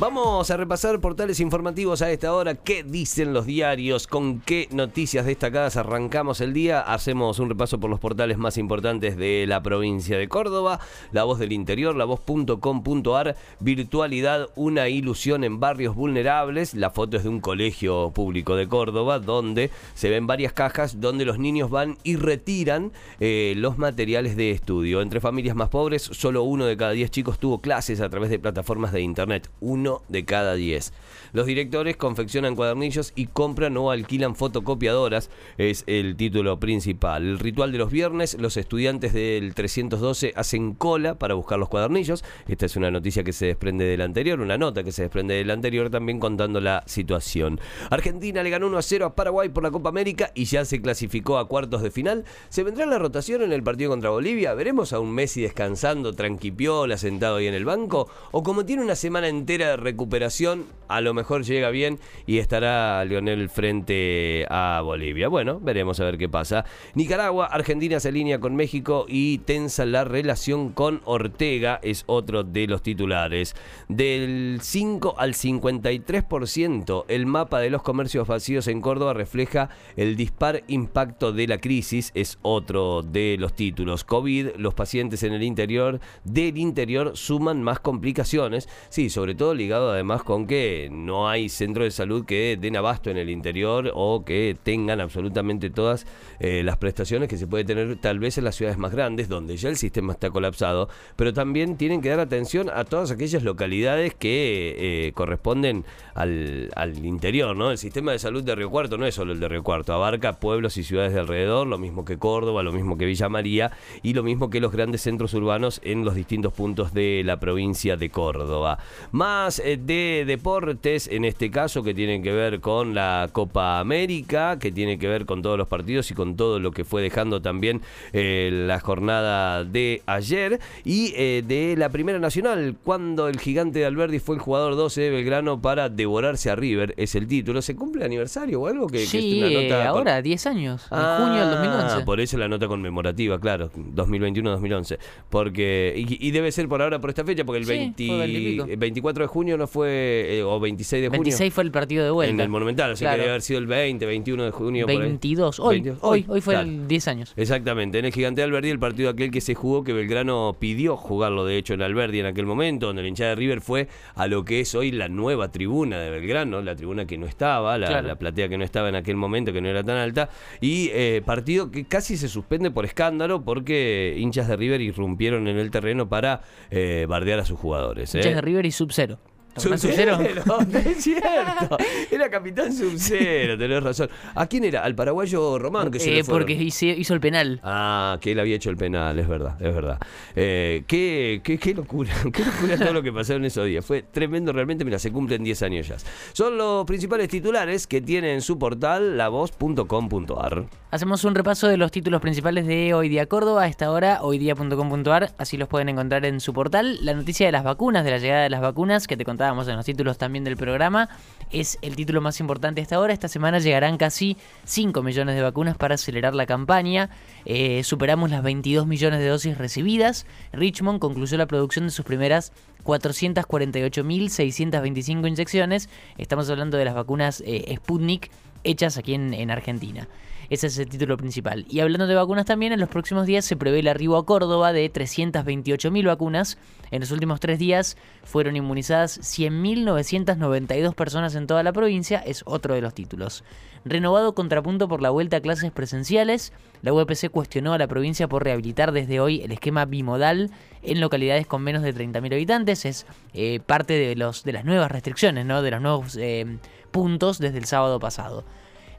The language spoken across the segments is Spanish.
Vamos a repasar portales informativos a esta hora. ¿Qué dicen los diarios? ¿Con qué noticias destacadas arrancamos el día? Hacemos un repaso por los portales más importantes de la provincia de Córdoba. La voz del interior, la voz.com.ar, virtualidad, una ilusión en barrios vulnerables. La foto es de un colegio público de Córdoba donde se ven varias cajas donde los niños van y retiran eh, los materiales de estudio. Entre familias más pobres, solo uno de cada diez chicos tuvo clases a través de plataformas de internet. Uno de cada 10. Los directores confeccionan cuadernillos y compran o alquilan fotocopiadoras, es el título principal. El ritual de los viernes, los estudiantes del 312 hacen cola para buscar los cuadernillos. Esta es una noticia que se desprende del anterior, una nota que se desprende del anterior también contando la situación. Argentina le ganó 1 a 0 a Paraguay por la Copa América y ya se clasificó a cuartos de final. ¿Se vendrá la rotación en el partido contra Bolivia? ¿Veremos a un Messi descansando, tranquipiola, sentado ahí en el banco? ¿O como tiene una semana entera de recuperación, a lo mejor llega bien y estará Lionel frente a Bolivia. Bueno, veremos a ver qué pasa. Nicaragua, Argentina se alinea con México y tensa la relación con Ortega, es otro de los titulares. Del 5 al 53%, el mapa de los comercios vacíos en Córdoba refleja el dispar impacto de la crisis, es otro de los títulos. COVID, los pacientes en el interior del interior suman más complicaciones, sí, sobre todo además con que no hay centro de salud que den abasto en el interior o que tengan absolutamente todas eh, las prestaciones que se puede tener tal vez en las ciudades más grandes, donde ya el sistema está colapsado, pero también tienen que dar atención a todas aquellas localidades que eh, corresponden al, al, interior, ¿no? El sistema de salud de Río Cuarto no es solo el de Río Cuarto, abarca pueblos y ciudades de alrededor, lo mismo que Córdoba, lo mismo que Villa María y lo mismo que los grandes centros urbanos en los distintos puntos de la provincia de Córdoba. Más eh, de deportes, en este caso, que tienen que ver con la Copa América, que tiene que ver con todos los partidos y con todo lo que fue dejando también eh, la jornada de ayer, y eh, de la Primera Nacional, cuando el gigante de Alberdi fue el jugador 12 de Belgrano para devorarse a River, es el título. ¿Se cumple aniversario o algo? Que, sí, ahora, 10 años, en junio del 2011. Ah, por eso la nota conmemorativa, claro, 2021-2011. Porque, y, debe ser por ahora por esta fecha, porque el, 20, 24 de junio no fue, eh, o 26 de junio. 26 fue el partido de vuelta. En el Monumental, o sea que debe haber sido el 20, 21 de junio. 22, Hoy, hoy, hoy, fue el 10 años. Exactamente, en el Gigante de Alberdi, el partido aquel que se jugó, que Belgrano pidió jugarlo, de hecho, en Alberdi en aquel momento, donde el hinchada de River fue a lo que es hoy la nueva tribuna de Belgrano, la tribuna que no estaba, la, platea que no estaba en aquel momento, que no era tan alta, y eh, partido que casi se suspende por escándalo porque hinchas de River irrumpieron en el terreno para eh, bardear a sus jugadores. Hinchas de River y Sub-Zero. Sub-Zero, es cierto. Era Capitán Sub-Zero, tenés razón. ¿A quién era? Al paraguayo Román que se eh, Porque hizo, el penal. Ah, que él había hecho el penal, es verdad, es verdad. Eh, qué, qué, qué, locura, qué locura todo lo que pasó en esos días. Fue tremendo realmente, mira, se cumplen 10 años ya. Son los principales titulares que tiene en su portal lavoz.com.ar. Hacemos un repaso de los títulos principales de Hoy Día Córdoba a esta hora, hoydía.com.ar, así los pueden encontrar en su portal. La noticia de las vacunas, de la llegada de las vacunas, que te contábamos en los títulos también del programa, es el título más importante hasta ahora. Esta semana llegarán casi 5 millones de vacunas para acelerar la campaña. Eh, superamos las 22 millones de dosis recibidas. Richmond concluyó la producción de sus primeras 448.625 inyecciones. Estamos hablando de las vacunas eh, Sputnik hechas aquí en Argentina. Ese es el título principal. Y hablando de vacunas también, en los próximos días se prevé el arribo a Córdoba de 328.000 vacunas. En los últimos tres días fueron inmunizadas 100.992 personas en toda la provincia, es otro de los títulos. Renovado contrapunto por la vuelta a clases presenciales, la UPC cuestionó a la provincia por rehabilitar desde hoy el esquema bimodal en localidades con menos de 30.000 habitantes. Es eh, parte de, los, de las nuevas restricciones, ¿no? de los nuevos eh, puntos desde el sábado pasado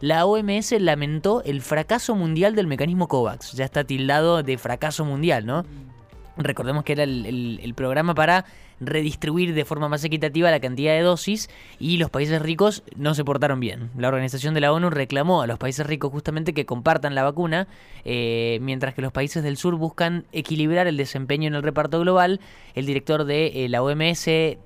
la OMS lamentó el fracaso mundial del mecanismo COVAX. Ya está tildado de fracaso mundial, ¿no? Recordemos que era el, programa para redistribuir de forma más equitativa la cantidad de dosis y los países ricos no se portaron bien. La organización de la ONU reclamó a los países ricos justamente que compartan la vacuna, eh, mientras que los países del sur buscan equilibrar el desempeño en el reparto global. El director de eh, la OMS, eh,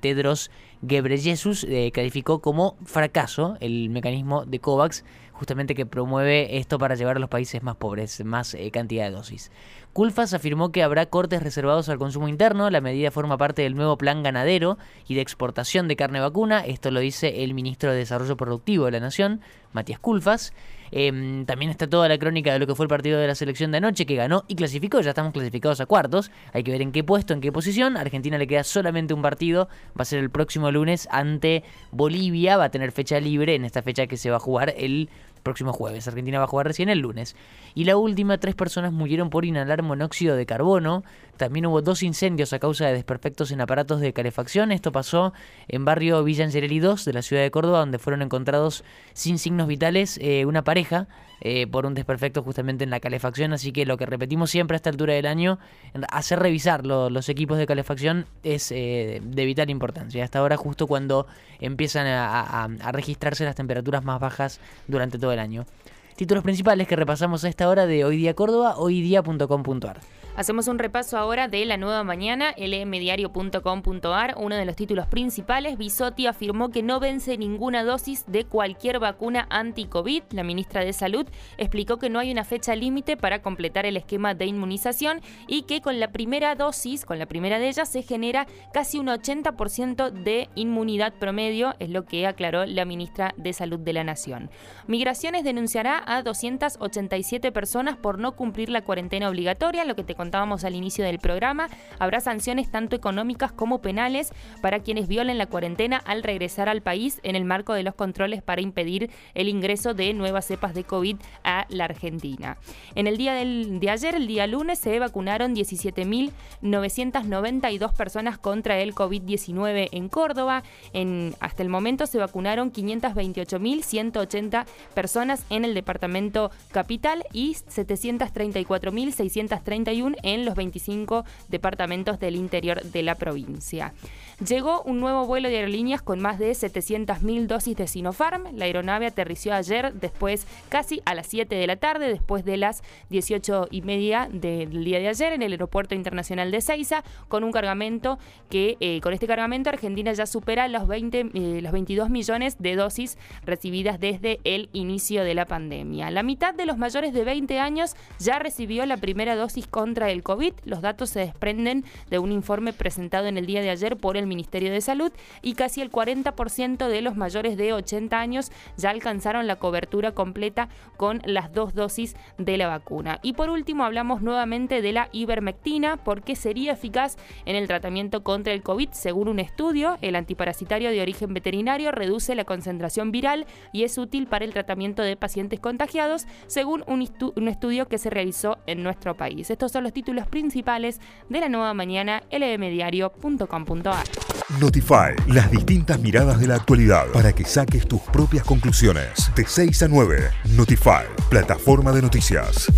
Tedros Ghebreyesus, calificó como fracaso el mecanismo de COVAX justamente que promueve esto para llevar a los países más pobres más eh, cantidad de dosis. Culfas afirmó que habrá cortes reservados al consumo interno. La medida forma parte del nuevo plan ganadero y de exportación de carne vacuna. Esto lo dice el ministro de Desarrollo Productivo de la Nación, Matías Culfas. Em, también está toda la crónica de lo que fue el partido de la selección de anoche, que ganó y clasificó. Ya estamos clasificados a cuartos. Hay que ver en qué puesto, en qué posición. A Argentina le queda solamente un partido. Va a ser el próximo lunes ante Bolivia. Va a tener fecha libre en esta fecha que se va a jugar el próximo jueves. Argentina va a jugar recién el lunes. Y la última, tres personas murieron por inhalar monóxido de carbono. También hubo dos incendios a causa de desperfectos en aparatos de calefacción. Esto pasó en barrio Villa Angelelli 2 de la ciudad de Córdoba, donde fueron encontrados sin signos vitales eh, una pareja eh, por un desperfecto justamente en la calefacción. Así que lo que repetimos siempre a esta altura del año, hacer revisar los equipos de calefacción es eh, de vital importancia. Hasta ahora justo cuando empiezan a, a registrarse las temperaturas más bajas durante todo el año. Títulos principales que repasamos a esta hora de Hoy Día Córdoba. Hacemos un repaso ahora de la nueva mañana, lmdiario.com.ar. Uno de los títulos principales, Bisotti afirmó que no vence ninguna dosis de cualquier vacuna anti-COVID. La ministra de Salud explicó que no hay una fecha límite para completar el esquema de inmunización y que con la primera dosis, con la primera de ellas, se genera casi un 80% de inmunidad promedio, es lo que aclaró la ministra de Salud de la Nación. Migraciones denunciará a 287 personas por no cumplir la cuarentena obligatoria, lo que te contábamos al inicio del programa, habrá sanciones tanto económicas como penales para quienes violen la cuarentena al regresar al país en el marco de los controles para impedir el ingreso de nuevas cepas de COVID a la Argentina. En el día de ayer, el día lunes, se vacunaron 17.992 personas contra el COVID-19 en Córdoba. En, hasta el momento se vacunaron 528.180 personas en el departamento capital y 734.631 en los 25 departamentos del interior de la provincia. Llegó un nuevo vuelo de aerolíneas con más de 700.000 dosis de Sinopharm. La aeronave aterrizó ayer después, casi a las 7 de la tarde, después de las 18 y media del día de ayer en el Aeropuerto Internacional de Ceiza, con un cargamento que, eh, con este cargamento, Argentina ya supera los, 20, eh, los 22 millones de dosis recibidas desde el inicio de la pandemia. La mitad de los mayores de 20 años ya recibió la primera dosis contra el COVID. Los datos se desprenden de un informe presentado en el día de ayer por el Ministerio de Salud y casi el 40% de los mayores de 80 años ya alcanzaron la cobertura completa con las dos dosis de la vacuna. Y por último hablamos nuevamente de la ivermectina porque sería eficaz en el tratamiento contra el COVID. Según un estudio, el antiparasitario de origen veterinario reduce la concentración viral y es útil para el tratamiento de pacientes contagiados, según un, estudio que se realizó en nuestro país. Estos son los títulos principales de la nueva mañana lmdiario.com.ar. Notify, las distintas miradas de la actualidad para que saques tus propias conclusiones. De 6 a 9, Notify, plataforma de noticias.